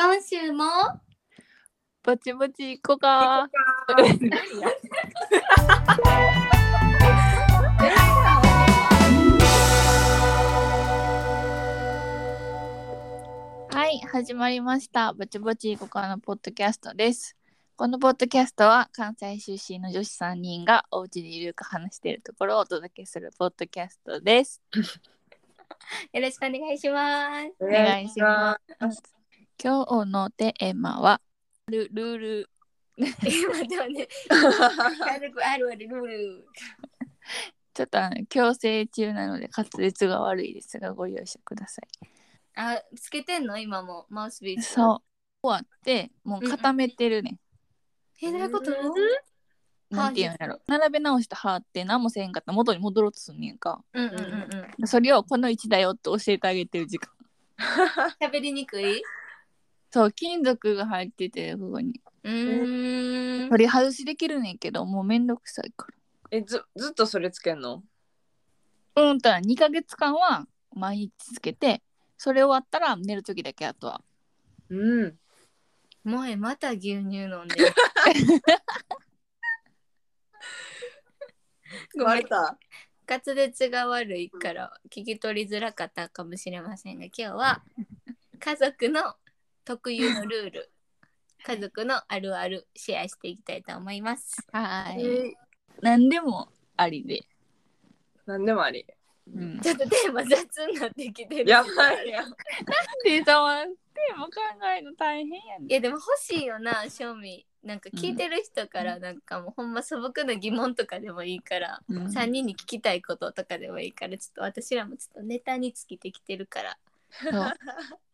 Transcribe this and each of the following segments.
今週も？ぼちぼち行こうか。はい、始まりました。ぼちぼち行こうかのポッドキャストです。このポッドキャストは関西出身の女子3人がお家でゆるく話しているところをお届けするポッドキャストです。よろしくお願いします。お願いします。今日のテーマはルル。ールあるあるルール。ちょっとあの強制中なので滑舌が悪いですがご容赦ください。あ、つけてんの？今も。マウスビーツ。そう。終わってもう固めてるね、え、どういうこと？なんていうんやろ。並べ直して貼って何もせんかった。ら元に戻ろうとすんねんか。うんうんうんうん。それをこの位置だよって教えてあげてる時間。喋りにくい？そう金属が入っててここに。うーん。取り外しできるねんけどもうめんどくさいかえずずっとそれつけんの？らうんたら2ヶ月間は毎日つけてそれ終わったら寝る時だけあとは。うん。もえまた牛乳飲んでる。ごめん。割れた滑舌が悪いから聞き取りづらかったかもしれませんが今日は家族の特有のルール 家族のあるあるシェアしていきたいと思います。はい、え何でもありで、なんでもあり。うん、ちょっとテーマ雑になってきてる。やばいやん。でさまテーマ考えるの大変やねいやでも欲しいよな正味。なんか聞いてる人からなんかもうほんま素朴な疑問とかでもいいから、うん。3人に聞きたいこととかでもいいからちょっと私らもちょっとネタに尽きてきてるから。そう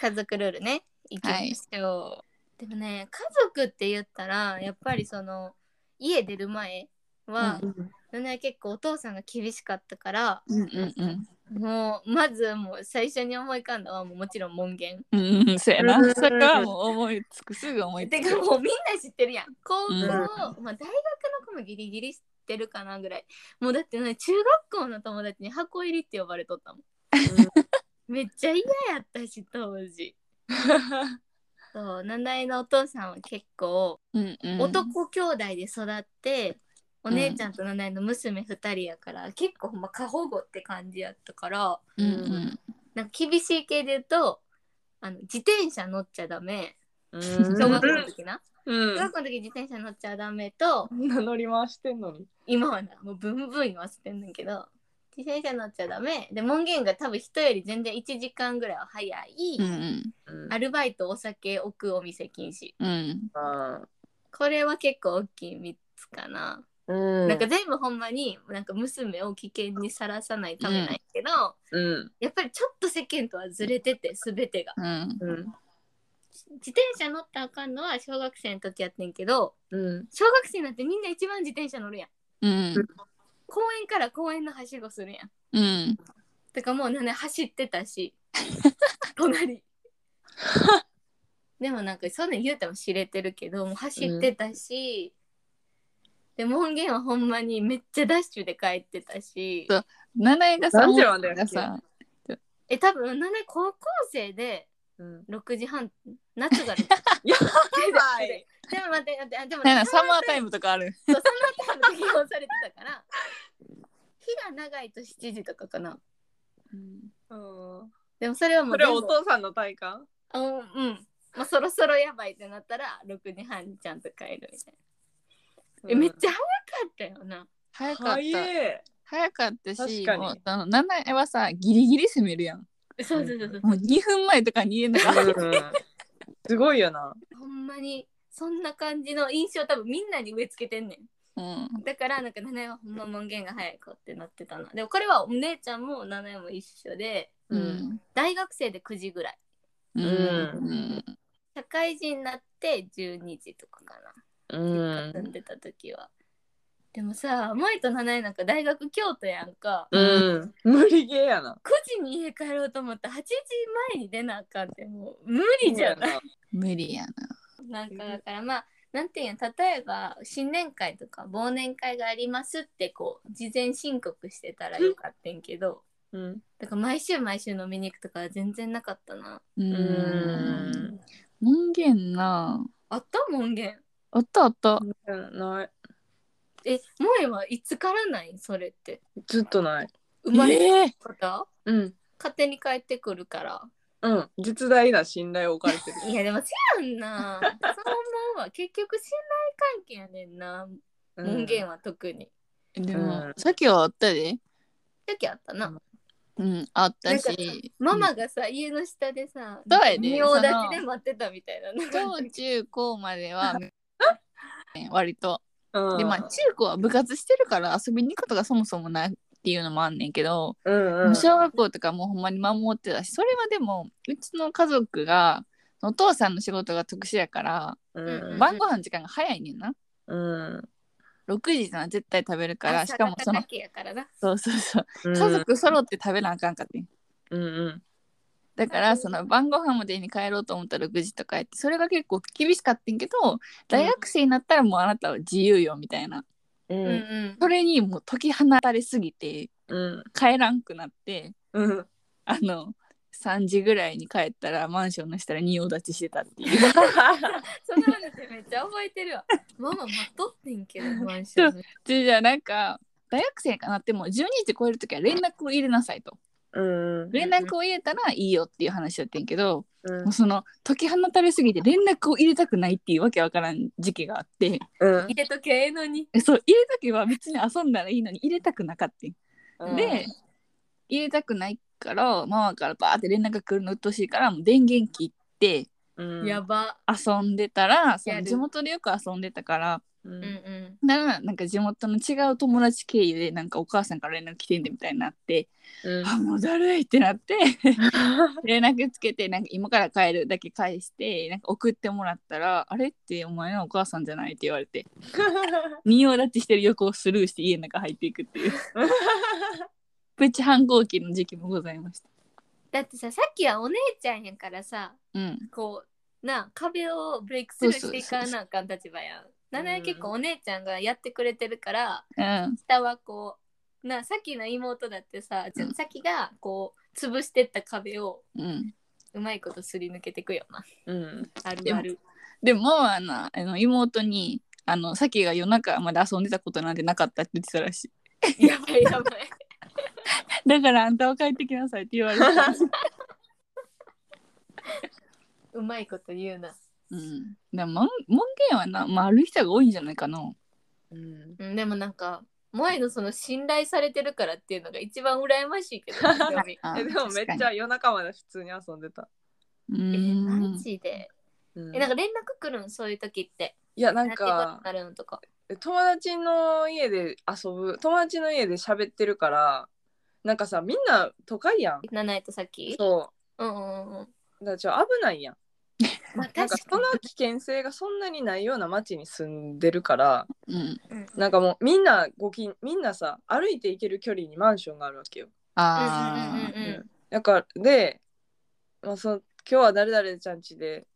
家族ルールね。い。きましょう、でもね家族って言ったらやっぱりその家出る前は、ね結構お父さんが厳しかったからうんうんうん。もうまずもう最初に思い浮かんだのはもうもちろん門限。うんうん、そうやな。う。ん。それはもう思いつく、すぐ思いつく。てかもうみんな知ってるやん。高校、うん。まあ、大学の子もギリギリ知ってるかなぐらい。もうだってね中学校の友達に箱入りって呼ばれとったもん めっちゃ嫌やったし当時。そう七重のお父さんは結構うんうん、男兄弟で育って、お姉ちゃんと七重の娘2人やから、結構ほんま過保護って感じやったからうんうん。なんか厳しい系で言うとあの自転車乗っちゃダメ。うん。小学校の時な、うん。小学校の時自転車乗っちゃダメと 乗り回してんのに。今はなもうブンブン言わせてんねんけど自転車乗っちゃダメ。で門限が多分人より全然1時間ぐらいは早い、うんアルバイトお酒置くお店禁止。うん。あこれは結構大きい3つかな、うん。なんか全部ほんまになんか娘を危険にさらさないためなんやけど、うん。やっぱりちょっと世間とはずれてて全てが。うん。うん自転車乗ったらあかんのは小学生の時やってんけどうん。小学生になってみんな一番自転車乗るやん。うん。公園から公園のはしごするやん。うん。てかもうね走ってたし。隣。でもなんかそんなん言うても知れてるけどもう走ってたし、で門限はほんまにめっちゃダッシュで帰ってたし。そう。七重がさ、何時までやっけ？がさ、え多分なんで高校生でうん。6時半夏がで やばい。でも待って待ってあでもなんやサマータイム。ムとかある。そうサマータイム適用されてたから。日が長いと7時とかかな。うん。でもそれはもそうれは全部お父さんの体感？あうん。まあ、そろそろやばいってなったら6時半にちゃんと帰るみたいな、えめっちゃ早かったよな。早かった。早い。早かったし、確かに。もうその七重はさ、ギリギリ攻めるやん。そうそうそうそうもう2分前とかに言えんのが。うんすごいよなほんまにそんな感じの印象多分みんなに植え付けてんねうん。んだからなんか七重はほんま門限が早い子ってなってたなでもこれはお姉ちゃんも七重も一緒でうん。大学生で9時ぐらいうん。うん。社会人になって12時とかかなうん住んでた時は、でもさ萌と七重なんか大学京都やんか、うん。無理ゲーやな。9時に家帰ろうと思ったら8時前に出なあかんってもう無理じゃない？無理やな。なんかだからまあなんていうの例えば新年会とか忘年会がありますってこう事前申告してたらよかったんけど。うん。だから毎週毎週飲みに行くとかは全然なかったな。ううん。言な。あった？門限。あったあった。うんないえ萌えはいつからない？それって。ずっとない。生まれええた方、うん。勝手に帰ってくるから。うん。実大な信頼を置かれてる。いやでも違うんな。そう思うわ。結局信頼関係やねんな。門限は特に。でも、うんさっきはあったで。時あったな、うん、あったし。ママがさ、家の下でさそうやで。仁王立ちで待ってたみたいな。小中高までは 割と。うんでまあ中高は部活してるから遊びに行くことがそもそもないっていうのもあんねんけど、うんうん。小学校とかもうほんまに守ってたしそれはでもうちの家族がお父さんの仕事が特殊やからうん晩ご飯の時間が早いねんな。うん。6時な絶対食べるからしかもそのそうそうそう。うん。家族揃って食べなあかんかってん。うんうんだからその晩ご飯までに帰ろうと思ったら6時とかやってそれが結構厳しかったんけど大学生になったらもうあなたは自由よみたいな。ううんん。それにもう解き放たれすぎてうん。帰らんくなってうん。あの3時ぐらいに帰ったらマンションの下で仁王立ちしてたっていう。その話めっちゃ覚えてるわ。ママ待っとってんけどマンション じゃあなんか大学生かなっても12時超える時は連絡を入れなさいと。うん連絡を入れたらいいよっていう話だったんやけど、うん。もうその解き放たれすぎて連絡を入れたくないっていうわけわからん時期があってうん。入れとけええのに。えそう入れときは別に遊んだらいいのに入れたくなかったんうん。で入れたくないからママからバーって連絡が来るのうっとうしいからもう電源切ってうん。やば。遊んでたらその地元でよく遊んでたからううんんうん。ならなんか地元の違う友達経由でなんかお母さんから連絡来てんでみたいになって、うん。あもうだるいってなって 連絡つけてなんか今から帰るだけ返してなんか送ってもらったらあれってお前のお母さんじゃないって言われて仁王立ちしてる横をスルーして家の中入っていくっていう。プチ反抗期の時期もございました。だってささっきはお姉ちゃんやからさうん、こうな壁をブレイクスルーしていかなあかん立場やん。なので結構お姉ちゃんがやってくれてるからうん、下はこうなさっきの妹だってさ、じゃうんさっきがこう潰してった壁をうん。うまいことすり抜けてくよな。うんあるある。でもあのあの妹にあのさきが夜中まで遊んでたことなんてなかったって言ってたらしい。やばいやばい。だからあんたは帰ってきなさいって言われた。うまいこと言うな。うん。でも門門限はな、まあ、ある人が多いんじゃないかな。うん。うん、でもなんか萌えのその信頼されてるからっていうのが一番羨ましいけど えでもめっちゃ夜中まで普通に遊んでた。うえん。マジで？うん。えなんか連絡来るん？そういう時って？いやなんかになるのとか。友達の家で遊ぶ友達の家で喋ってるからなんかさみんな都会やん。七重とさっきそううんうんうん。だからちょ危ないやん。まあなんか確かにその危険性がそんなにないような町に住んでるからうん。うんなんかもうみんなごきみんなさ歩いて行ける距離にマンションがあるわけよ。ああ。うんだからで、まあ、その今日は誰々ちゃん家で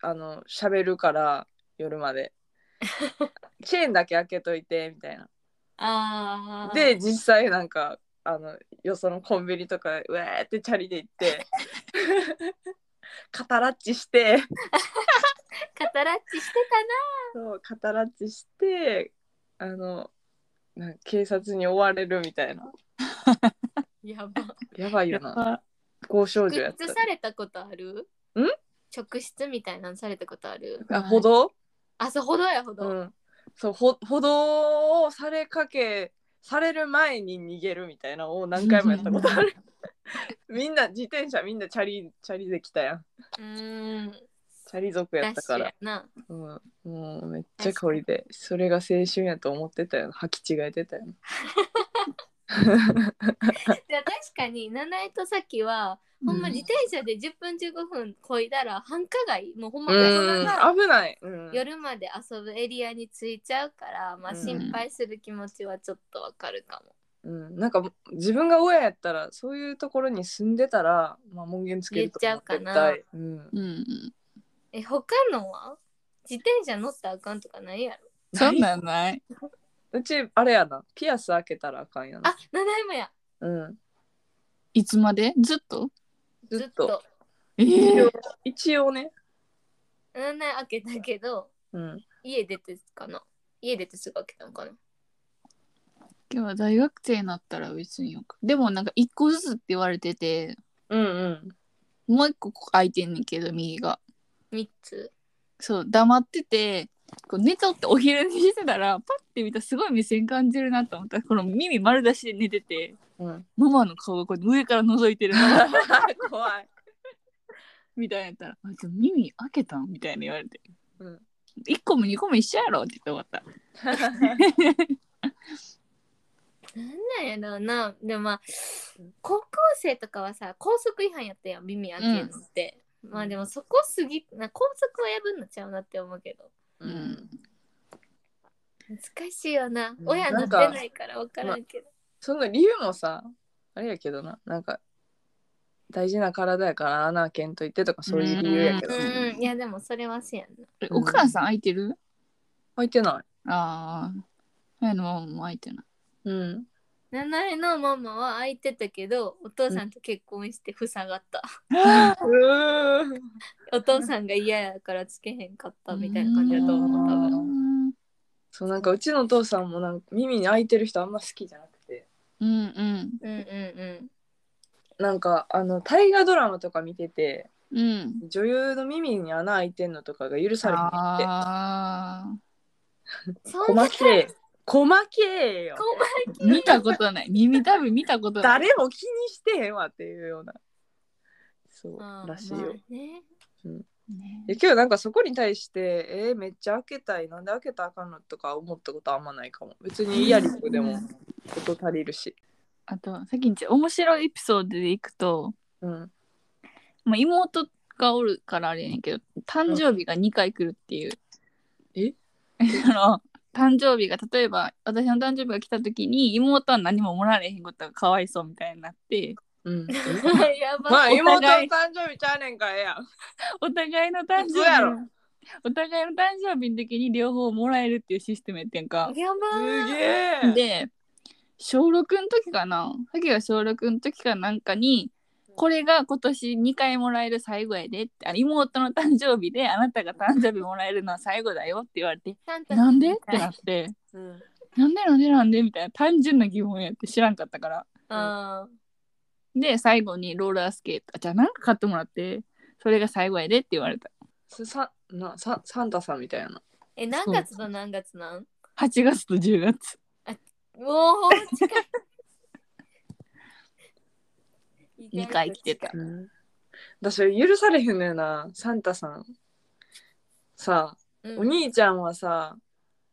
あの喋るから夜まで チェーンだけ開けといてみたいな。あーで実際なんかあのよそのコンビニとかうわーってチャリで行って カタラッチして。カタラッチしてそうカタラッチしてあのなんか警察に追われるみたいな。た なやば。やばいよな。交渉所やった。直筆されたことある？ん？直筆みたいなのされたことある？あ歩道？あそうほどやほど、うん、そうほ歩道をされかけされる前に逃げるみたいなのを何回もやったことある みんな自転車みんなチャリチャリで来たやん。うーん。チャリ族やったから。な。うん、もうめっちゃ香りで。それが青春やと思ってたよ。履き違えてたよ。いや確かに七重とさっきはほんまうん。自転車で10分15分こいだら繁華街。もうほんま危ない、うん、夜まで遊ぶエリアに着いちゃうから、まあ、うん。心配する気持ちはちょっとわかるかも。うん、なんか自分が親やったらそういうところに住んでたら、まあ、門限つけると思言っちゃうかな。絶対うん、うん。え他のは？自転車乗ったらあかんとかないやろ？そんなんない。うちあれやな。ピアス開けたらあかんやな。あ七重もや。うん、いつまで？ずっと？ずっと。ずっと。ええ一応一応ね。7年開けたけどうん。家出てかな。家出てすぐ開けたのかな今日は大学生になったら別によくでもなんか1個ずつって言われててうんうん。もう1個空いてんねんけど右が3つそう黙っててこう寝とってお昼寝してたらパッて見たらすごい目線感じるなと思ったらこの耳丸出しで寝ててうん、ママの顔がこう上から覗いてる 怖い。みたいなやったら「あちょ耳開けたん?」みたいな言われてうん。1個も2個も一緒やろって言って終わった なんなんやろうな。でもまあ高校生とかはさ高速違反やったやん耳開けるのって、まあでもそこ過ぎな高速は破んのちゃうなって思うけど。ううん。ん。難しいよな。うん。親なってないから分からんけど、その理由もさ、あれやけどな、なんか、大事な体やから穴開けんといてとかそういう理由やけど。う。うん。ん、いやでもそれはせやんな。えお母さん開いてる？開いてない。ああ親のママも開いてないうん。七重のママは開いてたけどお父さんと結婚して塞がった、お父さんが嫌やからつけへんかったみたいな感じだと思う多分。分そうなんかうちのお父さんもなんか耳に開いてる人あんま好きじゃなくて。うんうん。うんうんうんなんかあの大河ドラマとか見ててうん。女優の耳に穴開いてんのとかが許されへんって。あ そんな細けえ細けえよ。ー見たことない。耳多分見たことない。誰も気にしてへんわっていうような。そうらしいよ、まあね。ね。で今日なんかそこに対してえーめっちゃ開けたい。なんで開けたらあかんのとか思ったことあんまないかも。別にイヤリングでも音足りるし。あと先に面白いエピソードでいくと、うん。まあ、妹がおるからあれやねんけど誕生日が2回来るっていう、え？あの誕生日が例えば私の誕生日が来た時に妹は何ももらわれへんことがかわいそうみたいになって。うん。やば。まあお妹の誕生日ちゃうねんからええや。ん お互いの誕生日お互いの誕生日の時に両方もらえるっていうシステムやってんか。やば。すげえで小6の時かな。さきが小6の時かなんかにこれが今年2回もらえる最後やでってあ妹の誕生日であなたが誕生日もらえるのは最後だよって言われてなんで？ってなってうん。なんでなんでなんでみたいな単純な疑問やって知らんかったから。あで最後にローラースケートあじゃあな？んか買ってもらって。それが最後やでって言われた。すさなさサンタさんみたいな。ーえ何月と何月なん？8月と10月。おお近い二回来てた。うん。私許されへんのよな。サンタさん。さあ、うん。お兄ちゃんはさ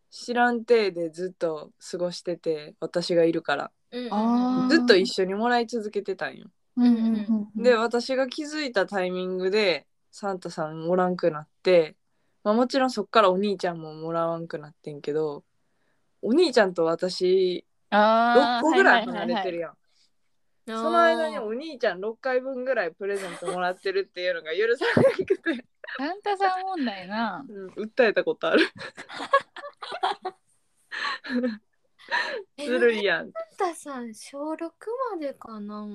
知らん体でずっと過ごしてて私がいるから。うんずっと一緒にもらい続けてたんよ、うんうんで私が気づいたタイミングでサンタさんおらんくなって、まあ、もちろんそっからお兄ちゃんももらわんくなってんけどお兄ちゃんと私あ6個ぐらい。離れてるやん、その間にお兄ちゃん6回分ぐらいプレゼントもらってるっていうのが許されなくて、サンタさん問題なうん、訴えたことある。えずるいやん、サンタさん小6までかな。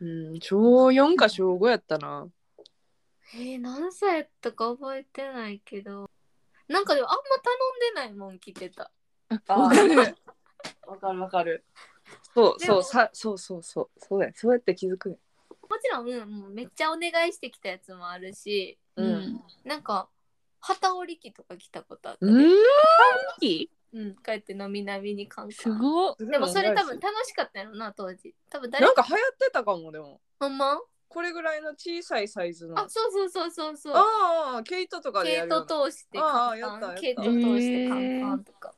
うん、小4か小5やったな。えー、何歳やったか覚えてないけど。なんかでもあんま頼んでないもん着てた。わかる。わかるわかるそうそうさそうそうそうそうだよ。そうやって気づくねもちろん、うん、もうめっちゃお願いしてきたやつもあるしううん。んなんか旗織り機とか来たことあったうん。ね、いいうん、帰って飲みなみにカンカン。すごっ。でもそれ多分楽しかったやろな当時。多分誰なんか流行ってたかもでも。ほんま？これぐらいの小さいサイズの。あそうそうそうそうそう。ああ毛糸とかで毛やるような。糸通してカンあーやカン毛糸通してカンカンとか、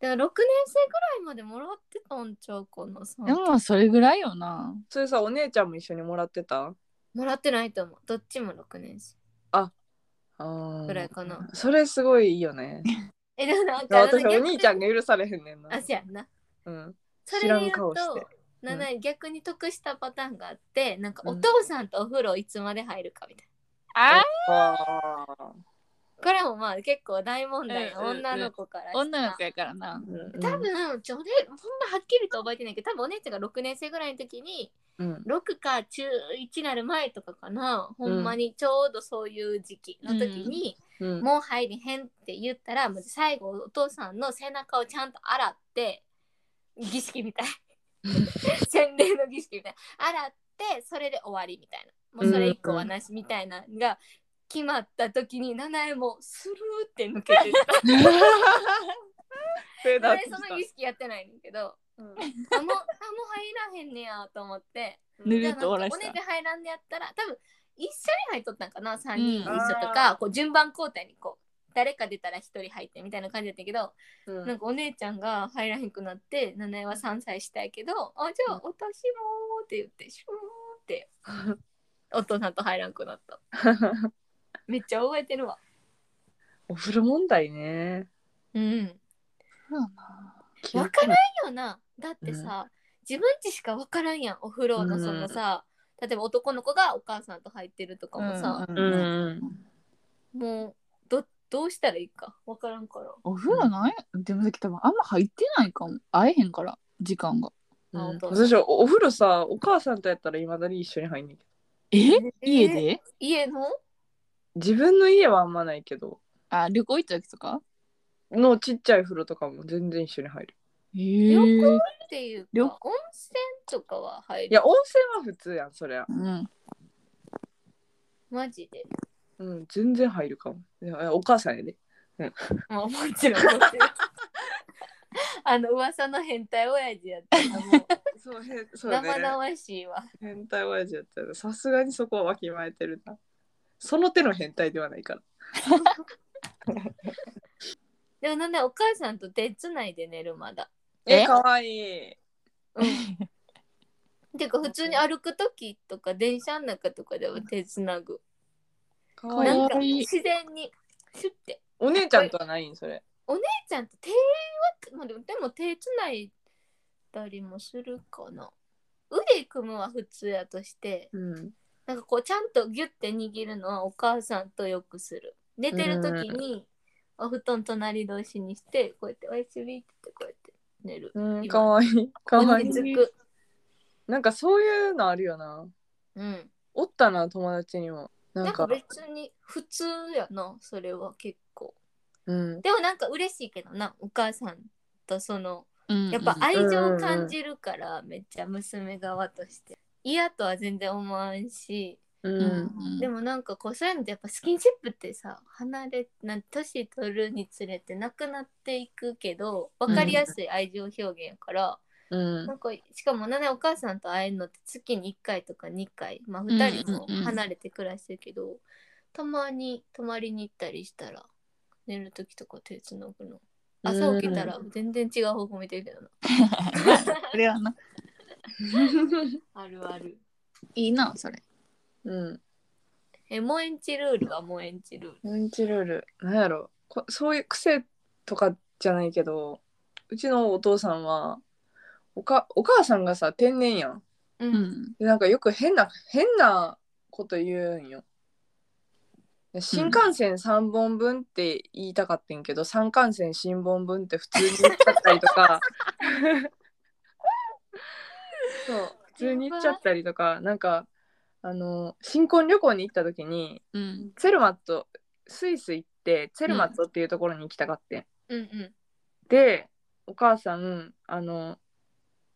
だから6年生ぐらいまでもらってたんちゃうかなさでもそれぐらいよな。それさお姉ちゃんも一緒にもらってた？もらってないと思う。どっちも6年生。あ。あぐらいかな。それすごいいいよね。えでもなんか私お兄ちゃんがが許されへんねんな。あそうやんな。うん。それで言う知らん顔して。となな逆に得したパターンがあってなんかお父さんとお風呂いつまで入るかみたいああこれもまあ結構大問題のうんうんうん。女の子から女の子やからな。うん。多分ちょねほんまはっきりと覚えてない。けど多分お姉ちゃんが6年生ぐらいの時にうん。6か中1なる前とかかな。ほんまにちょうどそういう時期の時に、うん。もう入りへんって言ったら最後お父さんの背中をちゃんと洗って儀式みたい。洗礼の儀式みたい。な洗ってそれで終わりみたいな。もうそれ以降はなしみたいなのが決まった時に七重もスルーって抜けてった。フェードアウトでその儀式やってないねんけど。うん。あもうあもう入らへんねやと思って。ぬるっと終わらした。お姉ちゃん入らんでやったら多分一緒に入っとったんかな3人一うん緒とか、こう順番交代にこう誰か出たら1人入ってみたいな感じだったけど、うん。なんかお姉ちゃんが入らへんくなって七重は3歳したいけどあじゃあ私もって言ってシューって。お父さんと入らんくなった めっちゃ覚えてるわ。お風呂問題ね。うん。わからんよな。だってさ、自分ちしかわからんやんお風呂のそのさ、例えば男の子がお母さんと入ってるとかもさ、うん。ううん。ん。もうどどうしたらいいかわからんから。お風呂ない？でもさっき多分あんま入ってないかも。会えへんから、時間が。あうん。お父さん。私おお風呂さお母さんとやったらいまだに一緒に入んねんけど。え？家で？家の？自分の家はあんまないけどあ、旅行行った時とか？のちっちゃい風呂とかも全然一緒に入る。へ旅え。っていう旅か温泉とかは入る？いや温泉は普通やんそりゃ。うん。マジで？うん全然入るかも。いやお母さんやで。まあもちろんもちろんあの噂の変態親父やったらもうそうへそう生々しいわ。変態親父やったらさすがにそこはわきまえてるなその手の変態ではないから。でもなんでお母さんと手つないで寝るまだ？ええ？かわいい。うん。てか普通に歩く時とか電車の中とかでは手つなぐ。かわいないんか自然にシュッて。お姉ちゃんとはないんそれ。姉ちゃんと手はまあでもでも手つないだりもするかな。腕組むは普通やとして。うんなんかこうちゃんとギュッて握るのはお母さんとよくする。寝てる時にお布団隣同士にしてこうやっておやすみってこうやって寝る。うん今。かわいい。かわいい。なんかそういうのあるよな。うん。おったな友達にも。ななんんかか別に普通やなそれは結構。うん。でもなんか嬉しいけどなお母さんとそのうん。やっぱ愛情を感じるからめっちゃ娘側として嫌とは全然思わんし。ううん。ん。でもなんかこうそういうのってやっぱスキンシップってさ離れなん年取るにつれてなくなっていくけど分かりやすい愛情表現やから、うん。なんかしかもなんでお母さんと会えるのって月に1回とか2回まあ2人もうんうんうん離れて暮らしてるけど、たまに泊まりに行ったりしたら寝る時とか手つなぐの。朝起きたら全然違う方向見てるけどな、それはな。あるある。いいな、それ。うん。えモエンチルールはモエンチルール？うんちルール。なんやろ。こそういう癖とかじゃないけどうちのお父さんはおかお母さんがさ天然やん。う、うん。ん。でなんかよく変な変なこと言うんよ。で新幹線3本分って言いたかったんけど、三幹線新本分って普通に言っちゃったりとか そう。普通に言っちゃったりとかなんかあの新婚旅行に行った時にうん。ツェルマットスイス行ってツェルマットっていうところに行きたかってん、うんうん。でお母さんあの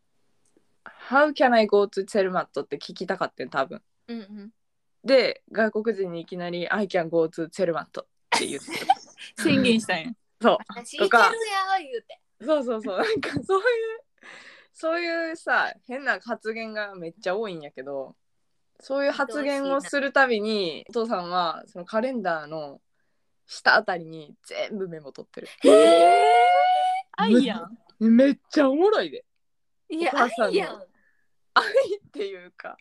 「How can I go to ツェルマット?」って聞きたかってん多分。うんうん。で外国人にいきなり「I can go to ツェルマット」って言って。宣言したんや。そう。とか。そうそうそう。なんかそういうそういうさ変な発言がめっちゃ多いんやけどそういう発言をするたびにお父さんはそのカレンダーの下あたりに全部メモ取ってる。へえ。愛やん。めっちゃおもろいで。いや愛やん。愛っていうか。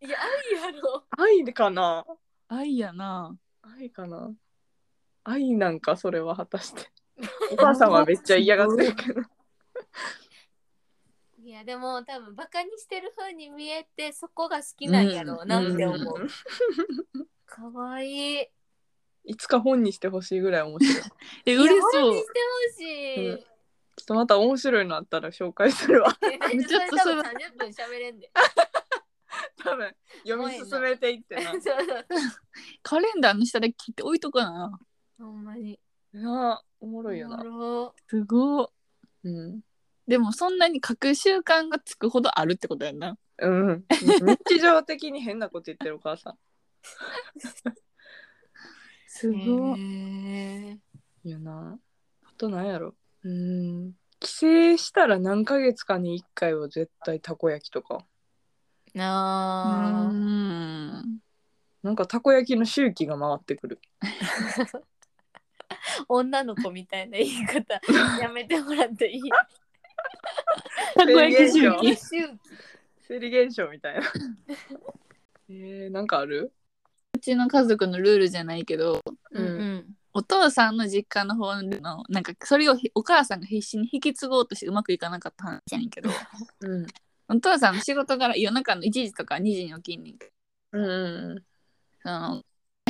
いや愛やろ。愛かな？愛やな。愛かな？愛なんかそれは果たして。お母さんはめっちゃ嫌がってるけどいやでも多分バカにしてる風に見えてそこが好きなんやろうなって思う、うん。かわいい。いつか本にしてほしいぐらい面白い。ち ょえいや嬉しそう。本にしてほしい。うん。っとまた面白いのあったら紹介するわ。ちょっとそれそれ多分30分喋れんで。多分読み進めていってな。カレンダーの下で切って置いとかな。ほんまに。なあおもろいよおなもろ。すごいうんでもそんなに書く習慣がつくほどあるってことやんな。うん。日常的に変なこと言ってるお母さん。すごいへー。いやな。あとなんやろ。うん。帰省したら何ヶ月かに1回は絶対たこ焼きとか。うあなんかたこ焼きの周期が回ってくる。女の子みたいな言い方やめてもらっていい？たこ焼き周期生理現象みたいなえー、なんかあるうちの家族のルールじゃないけどうんうんお父さんの実家の方のなんかそれをお母さんが必死に引き継ごうとしてうまくいかなかった話やんけどうんお父さんの仕事から夜中の1時とか2時に起きんねんけどうんその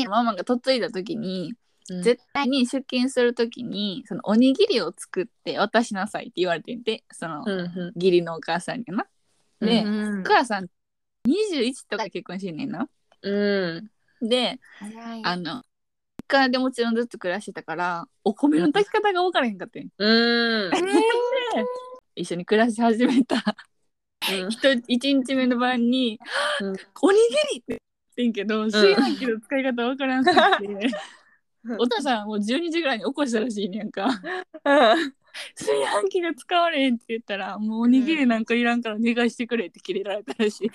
ママが嫁いだ時にうん。絶対に出勤する時にそのおにぎりを作って渡しなさいって言われてんてその、うんう義理のお母さんにな。で、うんお母さん21とかで結婚してんねんな。んうん。であの実家でもちろんずっと暮らしてたからお米の炊き方が分からへんかってん。うん。一緒に暮らし始めた。人一日目の晩に「うん。おにぎり!」って言ってんけど炊飯器の使い方分からんくて、うんお父さんもう12時ぐらいに起こしたらしいねんか。うん。炊飯器が使われへんって言ったらもうおにぎりなんかいらんから願いしてくれってキレられたらしい。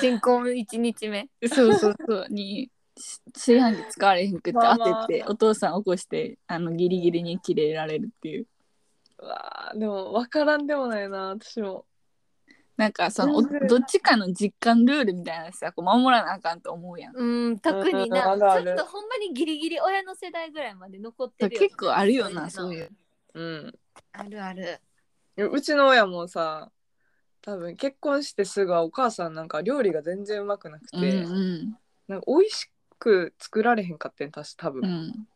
新婚1日目。そうそうそう。に炊飯器使われへんくって当ててお父さん起こしてあのギリギリにキレられるっていう。うわーでも分からんでもないな私もなんかそのどっちかの実感ルールみたいなさこう守らなあかんと思うやん。うん特になちょっとほんまにギリギリ親の世代ぐらいまで残ってるよ結構あるよなそういう。うん。あるある。うちの親もさ多分結婚してすぐはお母さんなんか料理が全然うまくなくて、うんなんか美味しく作られへんかってんたし多分、うん。うん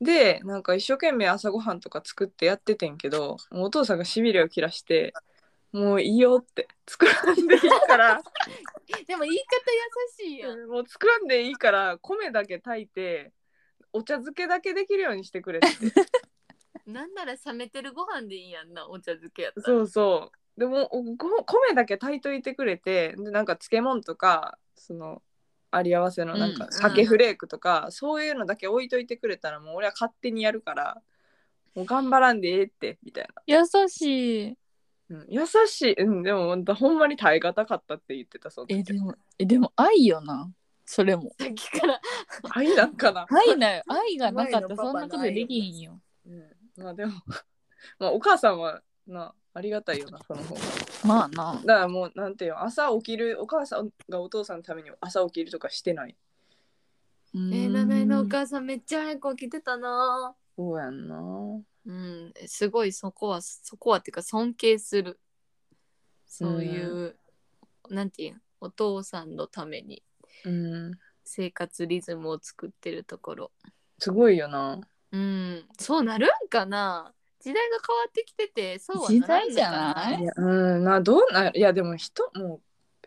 でなんか一生懸命朝ごはんとか作ってやっててんけどお父さんがしびれを切らしてもういいよって作らんでいいから。でも言い方優しいやん。もう作らんでいいから米だけ炊いてお茶漬けだけできるようにしてくれって。なんなら冷めてるご飯でいいやんなお茶漬けやったら。そうそう。でもおご米だけ炊いといてくれてでなんか漬物とかそのあり合わせのなんかうん鮭フレークとか、そういうのだけ置いといてくれたらもう俺は勝手にやるからもう頑張らんでええってみたい優しい。な、うん、優しい、うん、でもほんとほんまに耐え難かったって言ってたその時えでもえでも愛よな。それも。さっきから。愛なんかな、愛だよ。愛がなかった。そんなことできひんよ。うん、まあでも まあお母さんはなありがたいよなその方が。まあな。だからもうなんていうの朝起きるお母さんがお父さんのために朝起きるとかしてない。ええー、七重のお母さんめっちゃ早く起きてたな。そうやんなうん。すごいそこはそこはっていうか尊敬する。そういう、なんていうの？お父さんのために。うん。生活リズムを作ってるところ。すごいよな。うん。そうなるんかな？時代が変わってきててそうは時ならんのか代じゃない？いやうん。などうないやでも人もう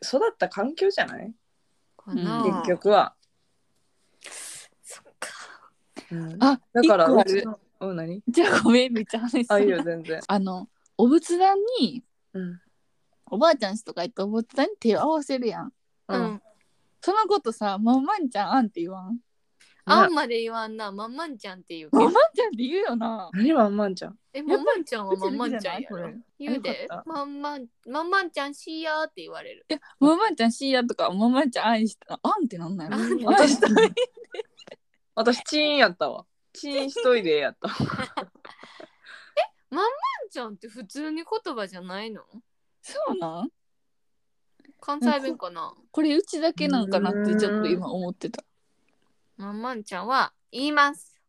育った環境じゃない？かな、うん結局は、そっか。うん。あだから一個ある。うちのうん何？じゃあごめんめっちゃ話す。あいいよ全然。あのお仏壇にうん。おばあちゃんちとか行ってお仏壇に手を合わせるやん。ううん。ん、そのことさまんまんちゃんあんって言わん？あんまで言わんな。まんまんちゃんって言うけど。まんまんちゃんって言うよな。何まんまんちゃん？えまんまんちゃんはまんまんちゃんやろ？言うで。よかった。まんまんまんまんちゃんしやーって言われる。えまんまんちゃんしーやとかまんまんちゃん愛したあんってなんないんって私 私チーンやったわチーンしといでやった。まんちゃんって普通に言葉じゃないの？そうなん？関西弁かな？これうちだけなんかなってちょっと今思ってた。まんまんちゃんは言います。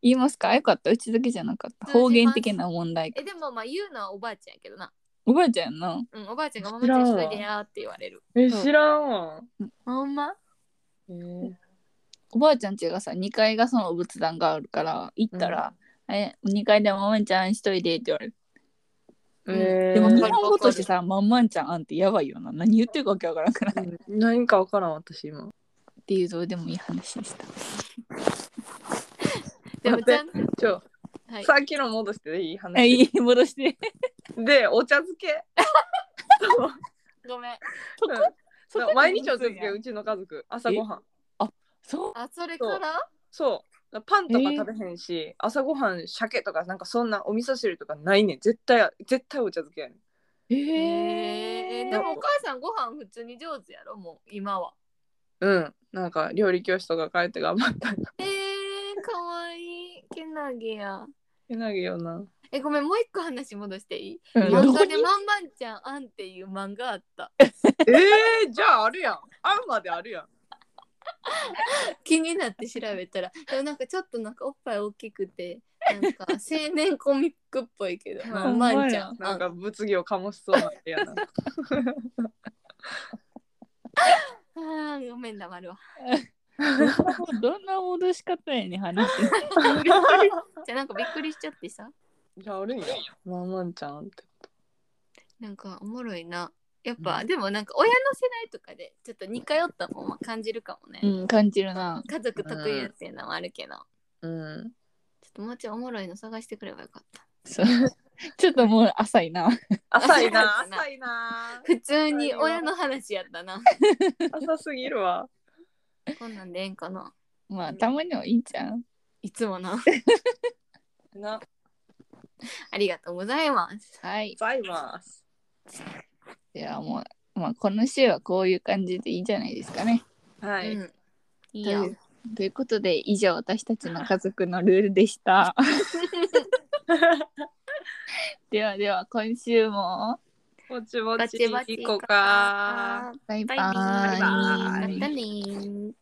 言いますか？よかった。うちだけじゃなかった。方言的な問題か。えでもまあ言うのはおばあちゃんやけどな。おばあちゃんやんな。うんおばあちゃんがまんまんちゃんしといてやーって言われる。え知らんわ。ほんま？いえーおばあちゃん家がさ2階がその仏壇があるから行ったら「え2階でまんまんちゃん一人で」って言われる、えー。でも日本語としてさ「まんまんちゃんあん」ってやばいよな。何言ってるかわけわからんくなうん。何かわからん私今。ていうどうでもいい話でした。でもちゃんと、ちょ、はい、さっきの戻していい話？はいいい戻して。でお茶漬け？ごめん。そこ？そう毎日お茶漬けやうちの家族。朝ごはんそう。あ、それから？そう。パンとか食べへんし、朝ごはん鮭とかなんかそんなお味噌汁とかないねん。絶対絶対お茶漬けやねん。へえへえでもお母さんご飯普通に上手やろ？もう今は。うん。なんか料理教室とか帰って頑張ったえー、かわいい。けなげや。けなげよな。え、ごめん、もう一個話戻していい？うん。漫画でまんまんちゃんあんっていう漫画あった。えー、じゃああるやん。あんまであるやん 気になって調べたら、でもなんかちょっとなんかおっぱい大きくて、なんか青年コミックっぽいけど、まあ、まんちゃん。なんか物議を醸しそうな絵やなあーごめんだ、丸は。どんな戻し方やねん話じゃあなんかびっくりしちゃってさ。じゃああるんやまんまんちゃんってなんかおもろいな。やっぱ、でもなんか親の世代とかでちょっと似通ったもんは感じるかもね。うん感じるな。家族特有っていうのもあるけど、うん。ちょっともうちょいおもろいの探してくればよかった。そう。ちょっともう浅いな。浅いな。浅いな。普通に親の話やったな。浅すぎるわ。こんなんでええんかな。まあたまにはいいんちゃう？いつもな。な。ありがとうございます。はい。ございますではもう、まあ、この週はこういう感じでいいんじゃないですかね。はい、うん。いいよ。ということで以上私たちの家族のルールでした。ではでは今週もぼちぼちバチバチ行こうかバイババイバーイ。バイバイまたね